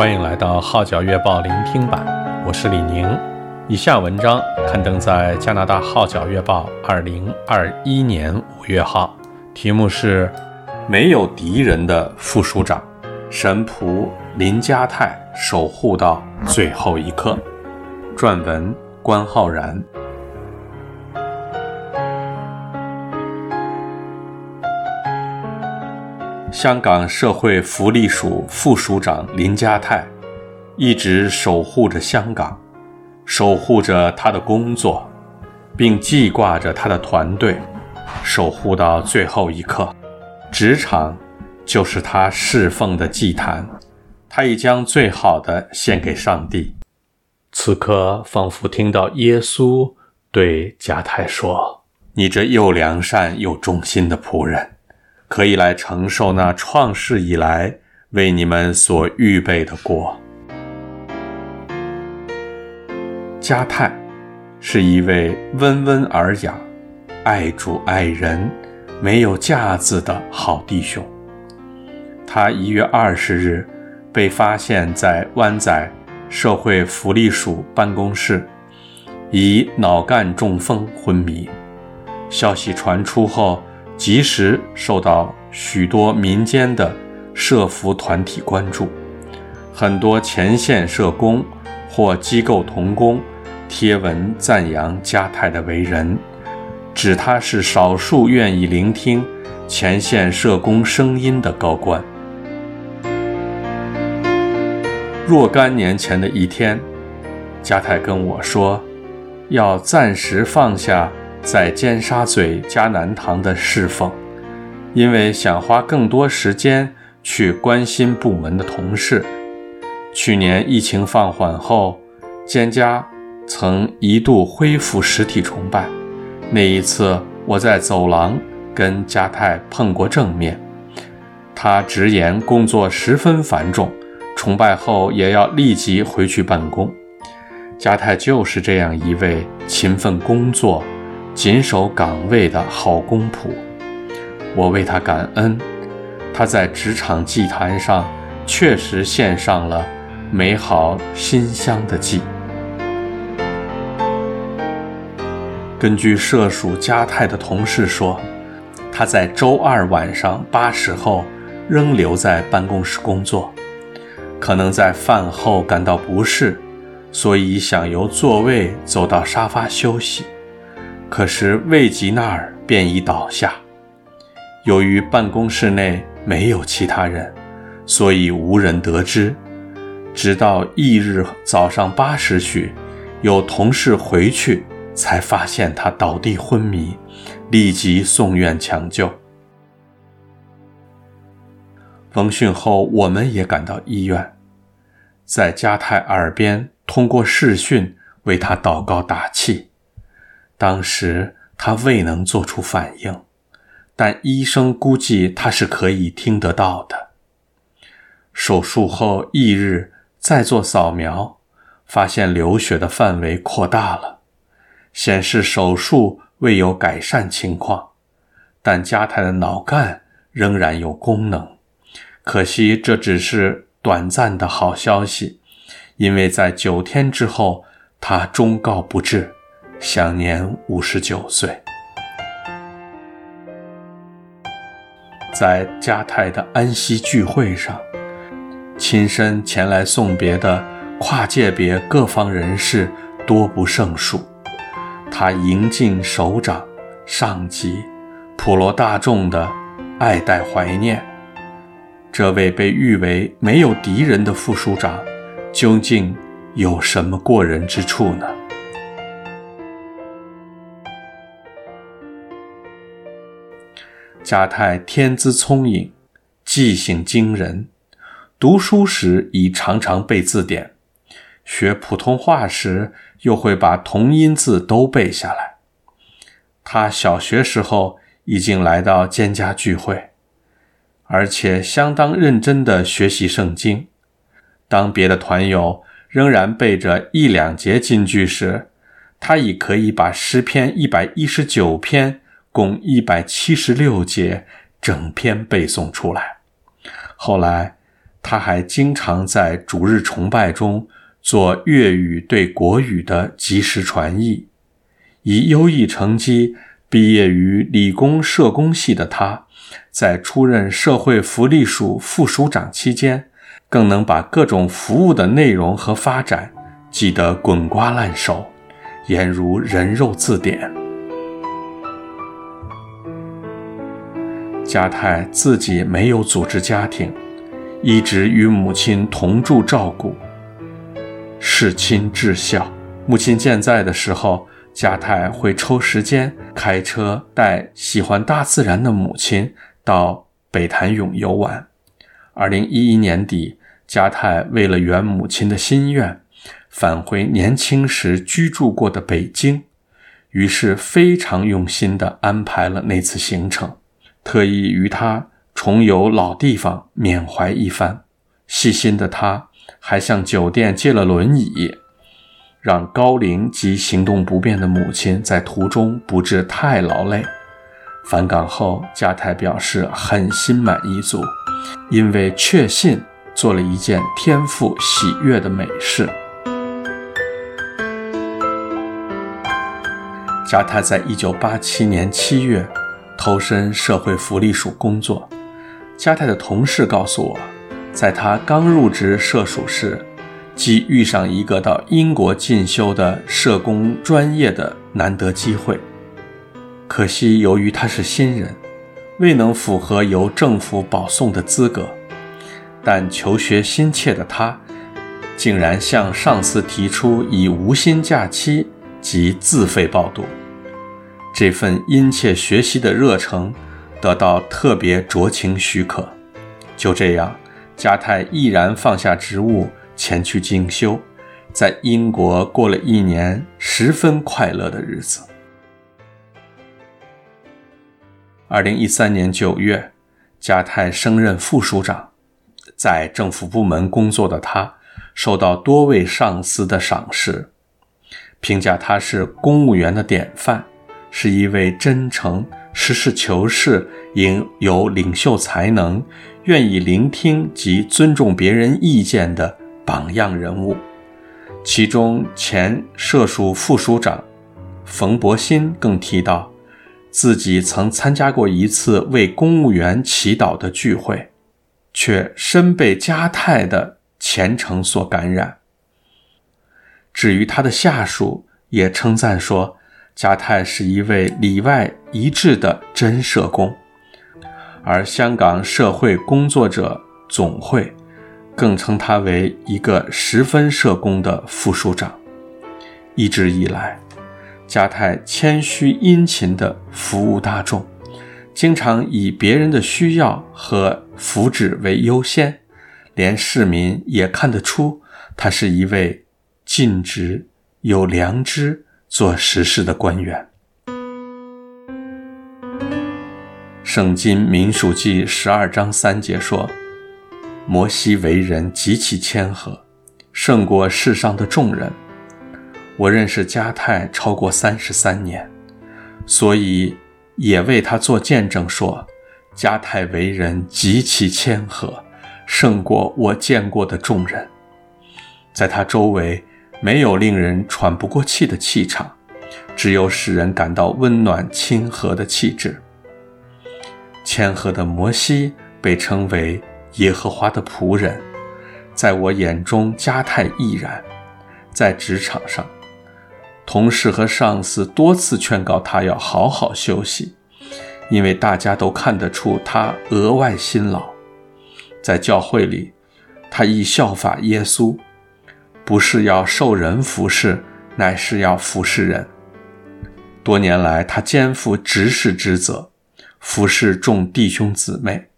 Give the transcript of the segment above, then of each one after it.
欢迎来到《号角月报》聆听版，我是李宁。以下文章刊登在加拿大《号角月报》二零二一年五月号，题目是《没有敌人的副署长》，神仆林家泰守护到最后一刻。撰文关浩然。香港社会福利署副署长林家泰，一直守护着香港，守护着他的工作，并记挂着他的团队，守护到最后一刻。职场就是他侍奉的祭坛，他已将最好的献给上帝。此刻，仿佛听到耶稣对家泰说：“你这又良善又忠心的仆人。”可以来承受那创世以来为你们所预备的国。加泰是一位温文尔雅、爱主爱人、没有架子的好弟兄。他一月二十日被发现在湾仔社会福利署办公室，以脑干中风昏迷。消息传出后，及时受到许多民间的社福团体关注，很多前线社工或机构同工贴文赞扬家泰的为人，指他是少数愿意聆听前线社工声音的高官。若干年前的一天，家泰跟我说，要暂时放下。在尖沙咀嘉南堂的侍奉，因为想花更多时间去关心部门的同事。去年疫情放缓后，尖家曾一度恢复实体崇拜。那一次，我在走廊跟嘉泰碰过正面，他直言工作十分繁重，崇拜后也要立即回去办公。家泰就是这样一位勤奋工作。谨守岗位的好公仆，我为他感恩。他在职场祭坛上确实献上了美好馨香的祭。根据社署家泰的同事说，他在周二晚上八时后仍留在办公室工作，可能在饭后感到不适，所以想由座位走到沙发休息。可是未及那儿，便已倒下。由于办公室内没有其他人，所以无人得知。直到翌日早上八时许，有同事回去，才发现他倒地昏迷，立即送院抢救。闻讯后，我们也赶到医院，在加泰耳边通过视讯为他祷告打气。当时他未能做出反应，但医生估计他是可以听得到的。手术后翌日再做扫描，发现流血的范围扩大了，显示手术未有改善情况，但加泰的脑干仍然有功能。可惜这只是短暂的好消息，因为在九天之后他终告不治。享年五十九岁，在家泰的安息聚会上，亲身前来送别的跨界别各方人士多不胜数。他迎尽首长、上级、普罗大众的爱戴怀念。这位被誉为没有敌人的副署长，究竟有什么过人之处呢？家泰天资聪颖，记性惊人，读书时已常常背字典，学普通话时又会把同音字都背下来。他小学时候已经来到尖家聚会，而且相当认真地学习圣经。当别的团友仍然背着一两节金句时，他已可以把诗篇一百一十九篇。共一百七十六节，整篇背诵出来。后来，他还经常在主日崇拜中做粤语对国语的即时传译。以优异成绩毕业于理工社工系的他，在出任社会福利署副署长期间，更能把各种服务的内容和发展记得滚瓜烂熟，俨如人肉字典。加泰自己没有组织家庭，一直与母亲同住照顾，事亲至孝。母亲健在的时候，加泰会抽时间开车带喜欢大自然的母亲到北潭涌游玩。二零一一年底，加泰为了圆母亲的心愿，返回年轻时居住过的北京，于是非常用心地安排了那次行程，特意与他重游老地方，缅怀一番。细心的他还向酒店借了轮椅。让高龄及行动不便的母亲在途中不致太劳累。返港后，加泰表示很心满意足，因为确信做了一件天赋喜悦的美事。加泰在一九八七年七月投身社会福利署工作。加泰的同事告诉我，在他刚入职社署时，即遇上一个到英国进修的社工专业的难得机会，可惜由于他是新人，未能符合由政府保送的资格。但求学心切的他，竟然向上司提出以无薪假期及自费报读。这份殷切学习的热诚得到特别酌情许可。就这样，加泰毅然放下职务。前去进修，在英国过了一年十分快乐的日子。二零一三年九月，加泰升任副署长，在政府部门工作的他，受到多位上司的赏识，评价他是公务员的典范，是一位真诚、实事求是、应有领袖才能、愿意聆听及尊重别人意见的。榜样人物，其中前社署副署长冯博新更提到，自己曾参加过一次为公务员祈祷的聚会，却深被加泰的虔诚所感染。至于他的下属，也称赞说，加泰是一位里外一致的真社工，而香港社会工作者总会。更称他为一个十分社工的副署长。一直以来，加泰谦虚殷勤地服务大众，经常以别人的需要和福祉为优先，连市民也看得出他是一位尽职、有良知、做实事的官员。圣经民数记十二章三节说。摩西为人极其谦和，胜过世上的众人。我认识加泰超过三十三年，所以也为他做见证说，加泰为人极其谦和，胜过我见过的众人。在他周围没有令人喘不过气的气场，只有使人感到温暖亲和的气质。谦和的摩西被称为。耶和华的仆人，在我眼中，加泰亦然。在职场上，同事和上司多次劝告他要好好休息，因为大家都看得出他额外辛劳。在教会里，他亦效法耶稣，不是要受人服侍，乃是要服侍人。多年来，他肩负执事之责，服侍众弟兄姊妹。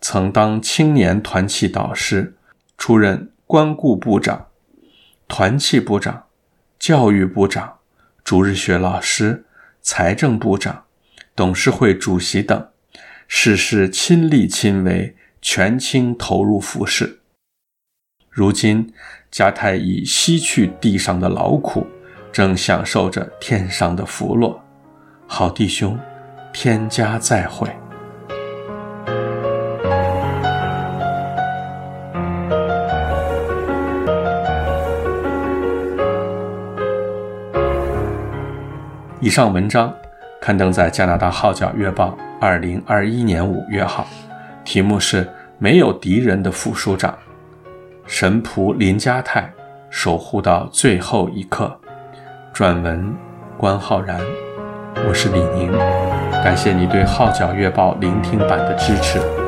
曾当青年团契导师，出任关顾部长、团契部长、教育部长、主日学老师、财政部长、董事会主席等，事事亲力亲为，全倾投入服侍。如今，迦太已吸去地上的劳苦，正享受着天上的福禄。好弟兄，天家再会。以上文章刊登在加拿大《号角月报》二零二一年五月号，题目是《没有敌人的副署长》。神仆林家泰守护到最后一刻。撰文关浩然，我是李宁，感谢你对《号角月报》聆听版的支持。